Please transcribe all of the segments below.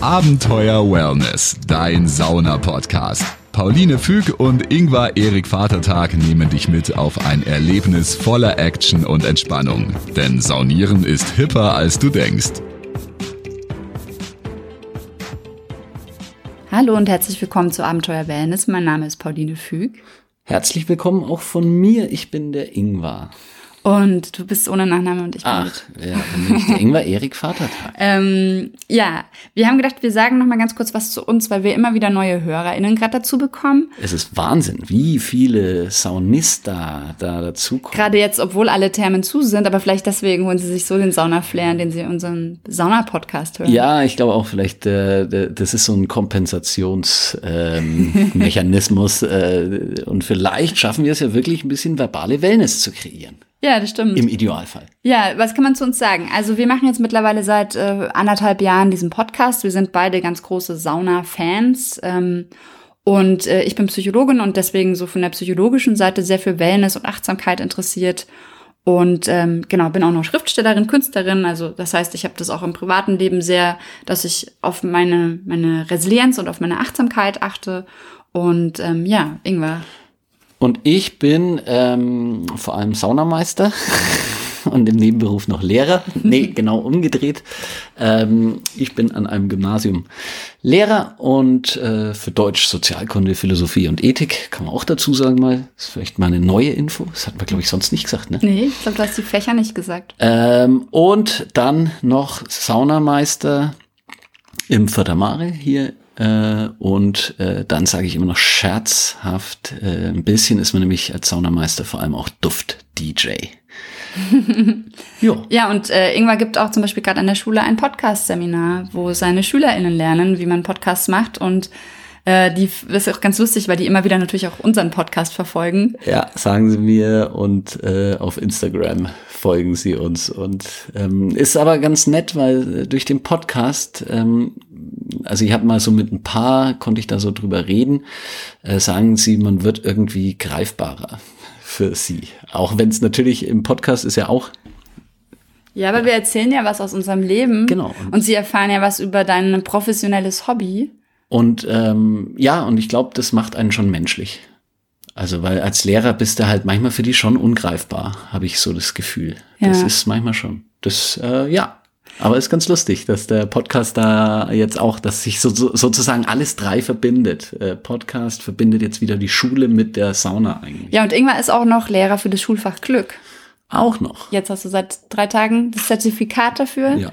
Abenteuer Wellness, dein Sauna-Podcast. Pauline Füg und Ingvar Erik Vatertag nehmen dich mit auf ein Erlebnis voller Action und Entspannung. Denn Saunieren ist hipper, als du denkst. Hallo und herzlich willkommen zu Abenteuer Wellness. Mein Name ist Pauline Füg. Herzlich willkommen auch von mir. Ich bin der Ingvar. Und du bist ohne Nachname und ich bin Ach, mit. ja, dann bin ich der Ingvar Erik Vatertag. Ähm, ja, wir haben gedacht, wir sagen noch mal ganz kurz was zu uns, weil wir immer wieder neue HörerInnen gerade dazu bekommen. Es ist Wahnsinn, wie viele Saunista da dazukommen. Gerade jetzt, obwohl alle Thermen zu sind, aber vielleicht deswegen holen sie sich so den Sauna-Flair, den sie unseren Sauna-Podcast hören. Ja, ich glaube auch vielleicht, äh, das ist so ein Kompensationsmechanismus ähm, äh, und vielleicht schaffen wir es ja wirklich ein bisschen verbale Wellness zu kreieren. Ja, das stimmt. Im Idealfall. Ja, was kann man zu uns sagen? Also wir machen jetzt mittlerweile seit äh, anderthalb Jahren diesen Podcast. Wir sind beide ganz große Sauna-Fans. Ähm, und äh, ich bin Psychologin und deswegen so von der psychologischen Seite sehr für Wellness und Achtsamkeit interessiert. Und ähm, genau, bin auch noch Schriftstellerin, Künstlerin. Also das heißt, ich habe das auch im privaten Leben sehr, dass ich auf meine, meine Resilienz und auf meine Achtsamkeit achte. Und ähm, ja, Ingwer. Und ich bin ähm, vor allem Saunameister und im Nebenberuf noch Lehrer. Nee, genau umgedreht. Ähm, ich bin an einem Gymnasium Lehrer und äh, für Deutsch, Sozialkunde, Philosophie und Ethik, kann man auch dazu sagen mal. Das ist vielleicht mal eine neue Info. Das hat man, glaube ich, sonst nicht gesagt, ne? Nee, ich glaube, du hast die Fächer nicht gesagt. Ähm, und dann noch Saunameister im Fördermare hier. Äh, und äh, dann sage ich immer noch scherzhaft, äh, ein bisschen ist man nämlich als Saunameister vor allem auch Duft-DJ. jo. Ja, und äh, Ingwer gibt auch zum Beispiel gerade an der Schule ein Podcast-Seminar, wo seine SchülerInnen lernen, wie man Podcasts macht. Und äh, die das ist auch ganz lustig, weil die immer wieder natürlich auch unseren Podcast verfolgen. Ja, sagen Sie mir und äh, auf Instagram folgen Sie uns. Und ähm, ist aber ganz nett, weil äh, durch den Podcast, ähm, also ich habe mal so mit ein paar, konnte ich da so drüber reden, äh, sagen Sie, man wird irgendwie greifbarer für Sie. Auch wenn es natürlich im Podcast ist ja auch Ja, aber wir erzählen ja was aus unserem Leben. Genau. Und sie erfahren ja was über dein professionelles Hobby. Und ähm, ja, und ich glaube, das macht einen schon menschlich. Also, weil als Lehrer bist du halt manchmal für die schon ungreifbar, habe ich so das Gefühl. Das Ja. ist manchmal schon. Das, äh, ja. Aber ist ganz lustig, dass der Podcast da jetzt auch, dass sich so, so, sozusagen alles drei verbindet. Äh, Podcast verbindet jetzt wieder die Schule mit der Sauna eigentlich. Ja, und Ingwer ist auch noch Lehrer für das Schulfach Glück. Auch noch. Jetzt hast du seit drei Tagen das Zertifikat dafür. Ja.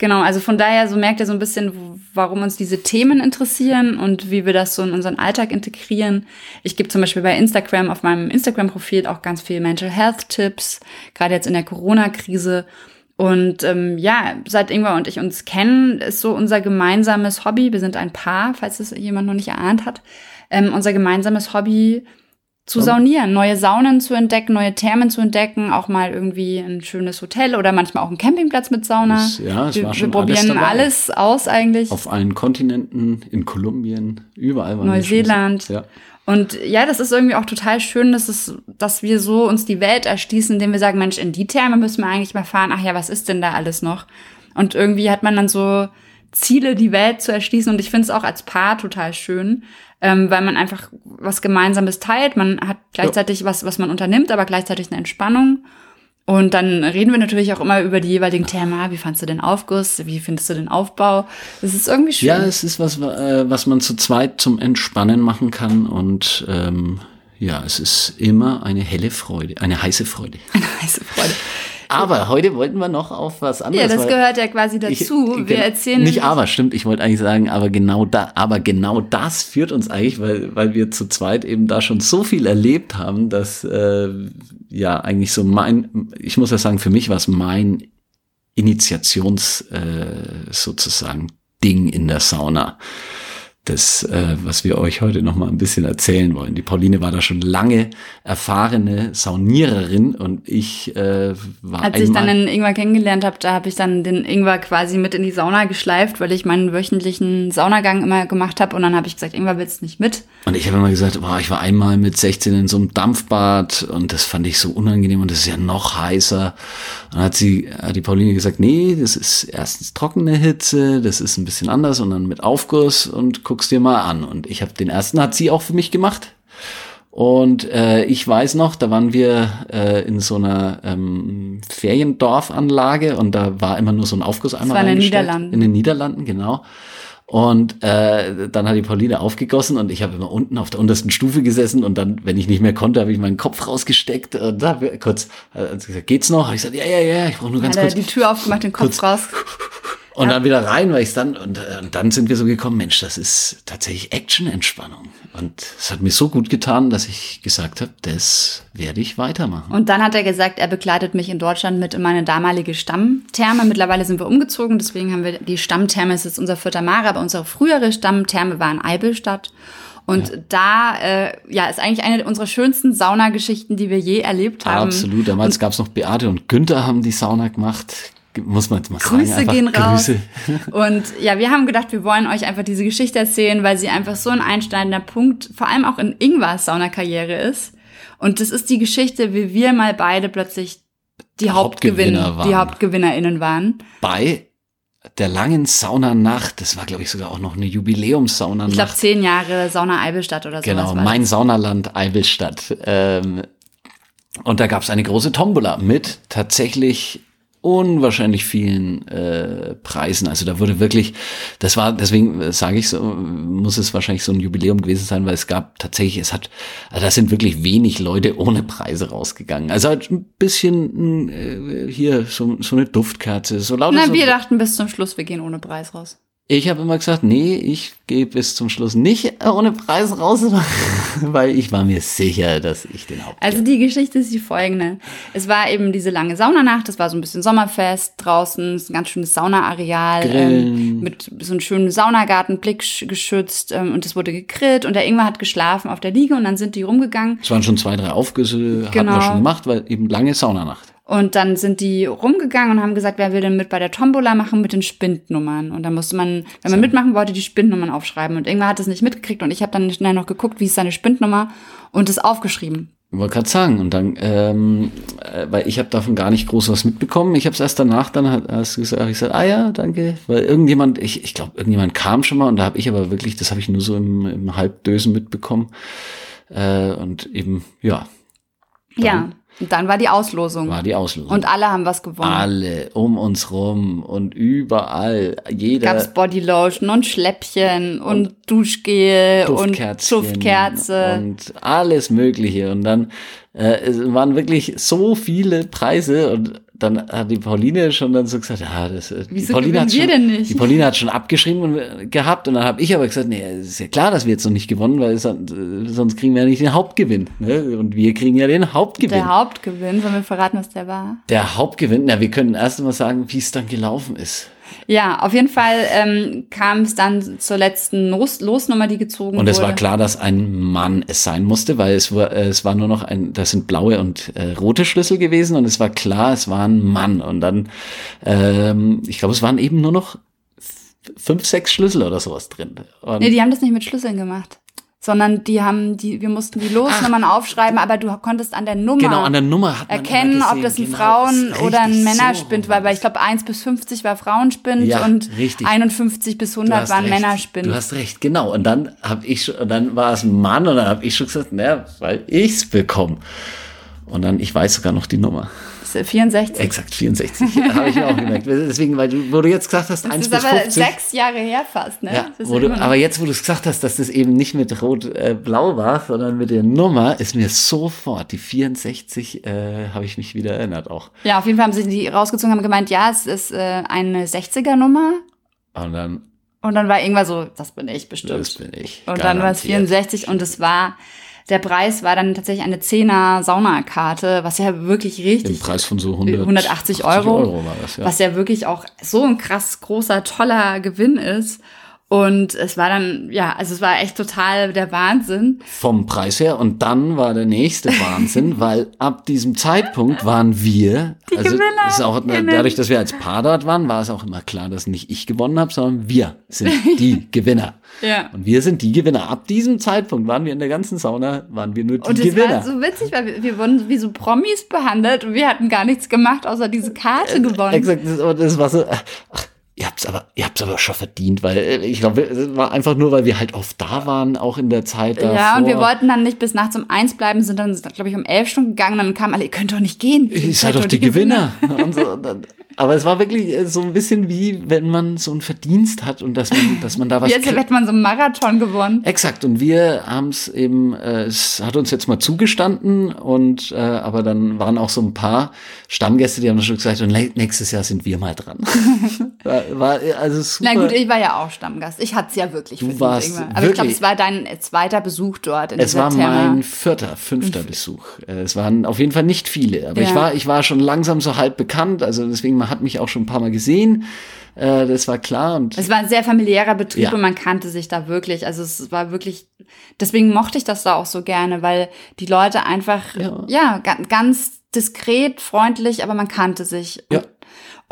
Genau, also von daher so merkt ihr so ein bisschen, warum uns diese Themen interessieren und wie wir das so in unseren Alltag integrieren. Ich gebe zum Beispiel bei Instagram auf meinem Instagram-Profil auch ganz viel Mental Health Tipps, gerade jetzt in der Corona-Krise. Und ähm, ja, seit Ingwer und ich uns kennen, ist so unser gemeinsames Hobby. Wir sind ein Paar, falls es jemand noch nicht erahnt hat. Ähm, unser gemeinsames Hobby zu saunieren, neue Saunen zu entdecken, neue Thermen zu entdecken, auch mal irgendwie ein schönes Hotel oder manchmal auch einen Campingplatz mit Sauna. Das- ja, es wir, war schon wir probieren alles alles, aus eigentlich. Auf allen Kontinenten, in Kolumbien, überall. Neuseeland. Ja. Und ja, das ist irgendwie auch total schön, dass, es, dass wir so uns die Welt erschließen, indem wir sagen, Mensch, in die Therme müssen wir eigentlich mal fahren. Ach ja, was ist denn da alles noch? Und irgendwie hat man dann so Ziele, die Welt zu erschließen. Und ich finde es auch als Paar total schön, ähm, weil man einfach was Gemeinsames teilt. Man hat gleichzeitig was, was man unternimmt, aber gleichzeitig eine Entspannung. Und dann reden wir natürlich auch immer über die jeweiligen Themen. Ah, Wie fandst du den Aufguss? Wie findest du den Aufbau? Das ist irgendwie schön. Ja, es ist was, äh, was man zu zweit zum Entspannen machen kann und ähm, ja, es ist immer eine helle Freude, eine heiße Freude. Heiße Freude. Aber heute wollten wir noch auf was Ja, anderes. das weil gehört ja quasi ich- dazu. wir genau, erzählen nicht aber, stimmt. Ich wollte eigentlich sagen, aber genau da, aber genau das führt uns eigentlich, weil weil wir zu zweit eben da schon so viel erlebt haben, dass äh, ja eigentlich so mein, ich muss ja sagen, für mich war es mein Initiations äh, sozusagen Ding in der Sauna. Das, äh, was wir euch heute noch mal ein bisschen erzählen wollen. Die Pauline war da schon lange erfahrene Sauniererin und ich äh, war Als ich dann den Ingwer kennengelernt habe, da habe ich dann den Ingwer quasi mit in die Sauna geschleift, weil ich meinen wöchentlichen Saunagang immer gemacht habe und dann habe ich gesagt, Ingwer willst nicht mit? Und ich habe immer gesagt, boah, ich war einmal mit 16 in so einem Dampfbad und das fand ich so unangenehm und das ist ja noch heißer. Und dann hat sie, hat die Pauline gesagt, nee, das ist erstens trockene Hitze, das ist ein bisschen anders und dann mit Aufguss und guck's dir mal an. Und ich habe den ersten, hat sie auch für mich gemacht. Und äh, ich weiß noch, da waren wir äh, in so einer ähm, Feriendorfanlage und da war immer nur so ein Aufgusseimer. Das war in den Niederlanden. In den Niederlanden, genau. Und äh, dann hat die Pauline aufgegossen und ich habe immer unten auf der untersten Stufe gesessen und dann, wenn ich nicht mehr konnte, habe ich meinen Kopf rausgesteckt und habe kurz äh, gesagt, geht's noch? Hab ich gesagt, ja, ja, ja, ich brauche nur ganz hat kurz. die Tür aufgemacht, den Kopf kurz- raus. Und dann wieder rein, weil ich dann und, äh, und dann sind wir so gekommen, Mensch, das ist tatsächlich Action-Entspannung. Und es hat mir so gut getan, dass ich gesagt habe, das werde ich weitermachen. Und dann hat er gesagt, er begleitet mich in Deutschland mit in meine damalige Stammtherme. Mittlerweile sind wir umgezogen, deswegen haben wir die Stammtherme, es ist unser vierter Mare, aber unsere frühere Stammtherme war in Eibelstadt. Und da äh, ja, ist eigentlich eine unserer schönsten Saunageschichten, die wir je erlebt haben. Absolut. Damals gab es noch Beate und Günther haben die Sauna gemacht. Muss man jetzt mal sagen. Grüße einfach gehen raus. Grüße. Und ja, wir haben gedacht, wir wollen euch einfach diese Geschichte erzählen, weil sie einfach so ein einschneidender Punkt, vor allem auch in Ingwars Saunakarriere ist. Und das ist die Geschichte, wie wir mal beide plötzlich die Hauptgewinner Hauptgewinner, waren. die HauptgewinnerInnen waren. Bei der langen Saunanacht, das war glaube ich sogar auch noch eine Jubiläumssaunanacht. Ich glaube, zehn Jahre Sauna Eibelstadt oder so. Genau, mein Saunaland Eivelstadt. Ähm, und da gab es eine große Tombola mit tatsächlich unwahrscheinlich vielen äh, Preisen. Also da wurde wirklich, das war, deswegen äh, sage ich so, muss es wahrscheinlich so ein Jubiläum gewesen sein, weil es gab tatsächlich, es hat, also da sind wirklich wenig Leute ohne Preise rausgegangen. Also halt ein bisschen äh, hier so, so eine Duftkerze, so lauter Na, so, wir dachten bis zum Schluss, wir gehen ohne Preis raus. ich habe immer gesagt, nee, ich gehe bis zum Schluss nicht ohne Preis raus, weil ich war mir sicher, dass ich den Haupt. Also die Geschichte ist die folgende. Es war eben diese lange Saunanacht, das war so ein bisschen Sommerfest draußen, ist ein ganz schönes Saunaareal ähm, mit so einem schönen Saunagarten, Blick sch- geschützt ähm, und es wurde gegrillt und der Ingwer hat geschlafen auf der Liege und dann sind die rumgegangen Es waren schon zwei, drei Aufgüsse, hatten Genau. wir schon gemacht, weil eben lange Saunanacht. Und dann sind die rumgegangen und haben gesagt, wer will denn mit bei der Tombola machen mit den Spindnummern und dann musste man, wenn man mitmachen wollte, die Spindnummern aufschreiben und Ingwer hat das nicht mitgekriegt und ich habe dann schnell noch geguckt, wie ist seine Spindnummer und das aufgeschrieben. Wollte gerade sagen, und dann, ähm, äh, weil ich habe davon gar nicht groß was mitbekommen. Ich habe es erst danach, dann hat hast du gesagt, ich gesagt, ah ja, danke, weil irgendjemand, ich, ich glaube, irgendjemand kam schon mal und da habe ich aber wirklich, das habe ich nur so im, im Halbdösen mitbekommen. Äh, und eben, ja, Ja, und dann war die Auslosung war die Auslosung. und alle haben was gewonnen. alle um uns rum und überall, jeder gab's Bodylotion und Schläppchen und, Duschgel und Duftkerze. und alles Mögliche. Und dann äh, es waren wirklich so viele Preise und dann hat die Pauline schon dann so gesagt, ja, das äh, die Wieso Pauline gewinnen hat wir schon, denn nicht? Die Pauline hat schon abgeschrieben und, äh, gehabt und dann habe ich aber gesagt, nee, es ist ja klar, dass wir jetzt noch nicht gewonnen, weil äh, sonst kriegen wir ja nicht den Hauptgewinn. Ne? Und wir kriegen ja den Hauptgewinn. der Hauptgewinn, sollen wir verraten, was der war? der Hauptgewinn, na, wir können erst mal sagen, wie es dann gelaufen ist. Ja, auf jeden Fall ähm, kam es dann zur letzten Los Losnummer, die gezogen Und wurde. es war klar, dass ein Mann es sein musste, weil es war, äh, es war nur noch ein, das sind blaue und äh, rote Schlüssel gewesen und es war klar, es war ein Mann. Und dann, ähm, ich glaube, es waren eben nur noch fünf, sechs Schlüssel oder sowas drin. Und Nee, die haben das nicht mit Schlüsseln gemacht. Sondern die haben, die, wir mussten die Losnummern aufschreiben, aber du konntest an der Nummer genau, an der Nummer erkennen, ob das ein genau, Frauen- ist oder ein Männerspind so war, weil ich glaube 1 bis 50 war Frauenspind Ja, und richtig. 51 bis Du 100 hast waren recht. Männerspind. Du hast recht, genau. Und dann habe ich dann war es ein Mann und dann habe ich schon gesagt, naja, weil ich's bekomme. Und dann, ich weiß sogar noch die Nummer. Das ist 64. Exakt, 64. habe ich mir auch gemerkt. Deswegen, weil du, wo du jetzt gesagt hast, 1 Das ist bis aber 50. sechs Jahre her fast, ne? Ja, Das du, aber jetzt, wo du es gesagt hast, dass das eben nicht mit Rot-Blau war, sondern mit der Nummer, ist mir sofort die 64, äh, habe ich mich wieder erinnert auch. ja, auf jeden Fall haben sie die rausgezogen, haben gemeint, ja, es ist äh, eine 60er-Nummer. Und dann, Und dann war irgendwann so, das bin ich bestimmt. das bin ich. und dann war es garantiert. 64 und es war, der Preis war dann tatsächlich eine 10er Saunakarte, was ja wirklich Im richtig, Preis von so 100, 180 80 Euro, Euro war das, ja. was ja wirklich auch so ein krass großer, toller Gewinn ist. Und es war dann, ja, also es war echt total der Wahnsinn. Vom Preis her. Und dann war der nächste Wahnsinn, weil ab diesem Zeitpunkt waren wir, Die also Gewinner. ist auch, dadurch, dass wir als Paar dort waren, war es auch immer klar, dass nicht ich gewonnen habe, sondern wir sind die Gewinner. Ja. Und wir sind die Gewinner. Ab diesem Zeitpunkt waren wir in der ganzen Sauna, waren wir nur die Und es Gewinner. war so witzig, weil wir, wir wurden wie so Promis behandelt und wir hatten gar nichts gemacht, außer diese Karte gewonnen. Exakt, das, aber das war so, ach, habt's aber, ihr habt's aber schon verdient, weil äh, ich glaube, es war einfach nur, weil wir halt oft da waren, auch in der Zeit davor. Ja, und wir wollten dann nicht bis nachts um eins bleiben, sind dann, glaube ich, um elf Stunden gegangen. Dann kamen alle, ihr könnt doch nicht gehen. Ihr seid doch die Gewinner. so, dann, aber es war wirklich äh, so ein bisschen wie, wenn man so einen Verdienst hat und dass man, dass man da was kriegt. hätte man so einen Marathon gewonnen. Exakt, und wir haben es eben, äh, es hat uns jetzt mal zugestanden und äh, aber dann waren auch so ein paar Stammgäste, die haben schon gesagt, und nä- nächstes Jahr sind wir mal dran. war, war also super. Na gut, ich war ja auch Stammgast. Ich hatte es ja wirklich Du warst. Aber ich glaube, wirklich- es war dein zweiter Besuch dort in Es war Therma. mein vierter, fünfter Besuch. Äh, Es waren auf jeden Fall nicht viele, aber ich Ja. war, ich war schon langsam so halb bekannt, also deswegen man hat mich auch schon ein paar Mal gesehen. Äh, Das war klar und Es war ein sehr familiärer Betrieb Ja. und man kannte sich da wirklich. Also es war wirklich, deswegen mochte ich das da auch so gerne, weil die Leute einfach, Ja. ja, ga, ganz diskret, freundlich, aber man kannte sich. Ja.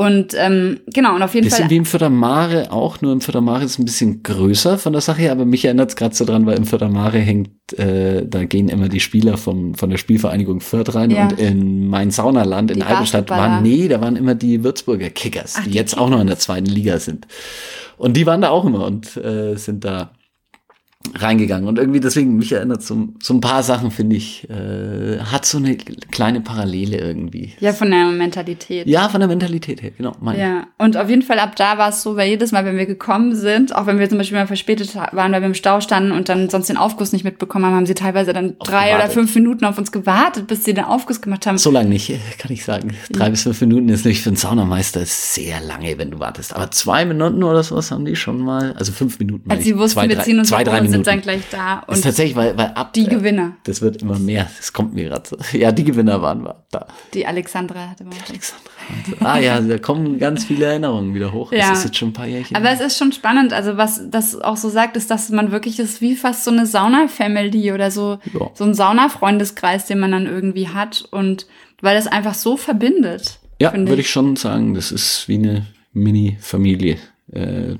Und ähm, genau, und auf jeden bisschen Fall. wie im Fördermare auch, nur im Fördermare ist es ein bisschen größer von der Sache her, aber mich erinnert es gerade so dran, weil im Fördermare hängt, äh, da gehen immer die Spieler vom, von der Spielvereinigung Fürth rein Ja. und in mein Saunaland in Basketballer. waren, nee, da waren immer die Würzburger Kickers, Ach, die die jetzt auch noch in der zweiten Liga sind. Und die waren da auch immer und äh, sind da reingegangen. Und irgendwie deswegen, mich erinnert so, so ein paar Sachen, finde ich, äh, hat so eine kleine Parallele irgendwie. Ja, von der Mentalität. Ja, von der Mentalität her, genau. Mein. Ja, und auf jeden Fall ab da war es so, weil jedes Mal, wenn wir gekommen sind, auch wenn wir zum Beispiel mal verspätet waren, weil wir im Stau standen und dann sonst den Aufguss nicht mitbekommen haben, haben sie teilweise dann drei oder gewartet. fünf Minuten auf uns gewartet, bis sie den Aufguss gemacht haben. So lange nicht, kann ich sagen. Drei bis fünf Minuten ist nicht für einen Saunameister sehr lange, wenn du wartest. Aber zwei Minuten oder sowas haben die schon mal. Also fünf Minuten. Als meine sie wussten, zwei, wir drei, ziehen uns zwei, drei Minuten. Sind dann gleich da. ist Und tatsächlich, weil, weil ab die äh, Gewinner. Das wird immer mehr. Das kommt mir gerade so. Ja, die Gewinner waren wir da. die Alexandra hatte mal. Alexandra. Ah ja, da kommen ganz viele Erinnerungen wieder hoch. Ja. Das ist jetzt schon ein paar Jährchen. Aber es ist schon spannend, also was das auch so sagt, ist, dass man wirklich ist wie fast so eine Sauna-Family oder so, Ja. so ein Sauna-Freundeskreis, den man dann irgendwie hat und weil das einfach so verbindet. ja, würde ich schon sagen, das ist wie eine Mini-Familie. Äh,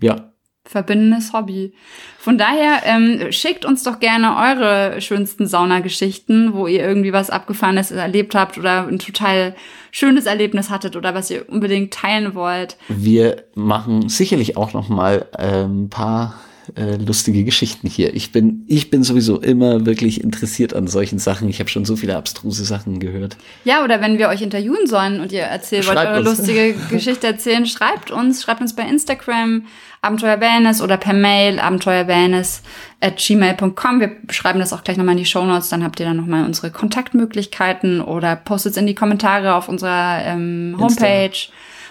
ja, verbindendes Hobby. Von daher ähm, schickt uns doch gerne eure schönsten Saunageschichten, wo ihr irgendwie was Abgefahrenes erlebt habt oder ein total schönes Erlebnis hattet oder was ihr unbedingt teilen wollt. Wir machen sicherlich auch noch mal äh, ein paar äh, lustige Geschichten hier. Ich bin, ich bin sowieso immer wirklich interessiert an solchen Sachen. Ich habe schon so viele abstruse Sachen gehört. Ja, oder wenn wir euch interviewen sollen und ihr erzählt wollt, eure lustige Geschichte erzählen, schreibt uns, schreibt uns bei Instagram Abenteuer Wellness oder per Mail abenteuerwellness at gmail.com. Wir schreiben das auch gleich nochmal in die Shownotes, dann habt ihr dann nochmal unsere Kontaktmöglichkeiten oder postet in die Kommentare auf unserer ähm, Insta.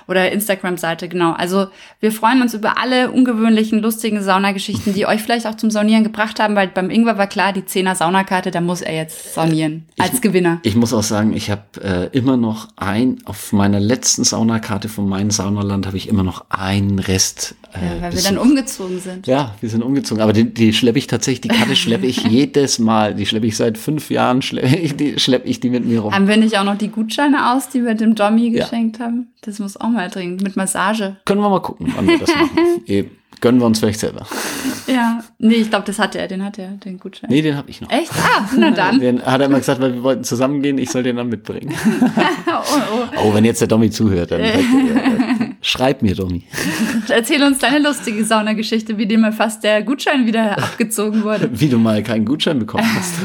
Oder Instagram-Seite, genau. Also wir freuen uns über alle ungewöhnlichen, lustigen Saunageschichten, die euch vielleicht auch zum Saunieren gebracht haben, weil beim Ingwer war klar, die 10er Saunakarte, da muss er jetzt saunieren. Als Gewinner. Ich muss auch sagen, ich habe äh, immer noch ein, auf meiner letzten Saunakarte von meinem Saunaland habe ich immer noch einen Rest. Äh, Ja, weil wir Besuch. dann umgezogen sind. Ja, wir sind umgezogen. Aber die, die schleppe ich tatsächlich, die Karte schleppe ich jedes Mal. Die schleppe ich seit fünf Jahren, schleppe ich die, schlepp ich die mit mir rum. Haben wir nicht auch noch die Gutscheine aus, die wir dem Dommy Ja. geschenkt haben? Das muss auch mal dringend mit Massage. Können wir mal gucken, wann wir das machen. Eben. Gönnen wir uns vielleicht selber. Ja. Nee, ich glaube, das hat er, den hat er, den Gutschein. Nee, den habe ich noch. Echt? Ah, na dann. Den hat er immer gesagt, weil wir wollten zusammengehen, ich soll den dann mitbringen. Oh, oh. Oh, wenn jetzt der Dommy zuhört, dann äh, schreib mir, Dommy. Erzähl uns deine lustige Saunageschichte, wie dir mal fast der Gutschein wieder abgezogen wurde. Wie du mal keinen Gutschein bekommen hast.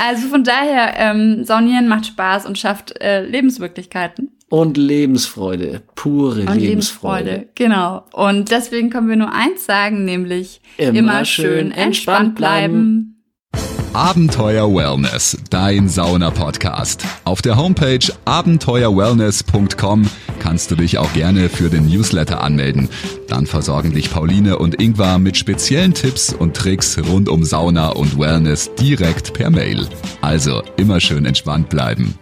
Also von daher, ähm, Saunieren macht Spaß und schafft äh, Lebenswirklichkeiten. Und Lebensfreude, pure Und Lebensfreude. Genau. Und deswegen können wir nur eins sagen, nämlich Immer immer, schön schön entspannt entspannt bleiben. Abenteuer Wellness, dein Sauna-Podcast. Auf der Homepage abenteuerwellness.com kannst du dich auch gerne für den Newsletter anmelden. Dann versorgen dich Pauline und Ingvar mit speziellen Tipps und Tricks rund um Sauna und Wellness direkt per Mail. Also immer schön entspannt bleiben.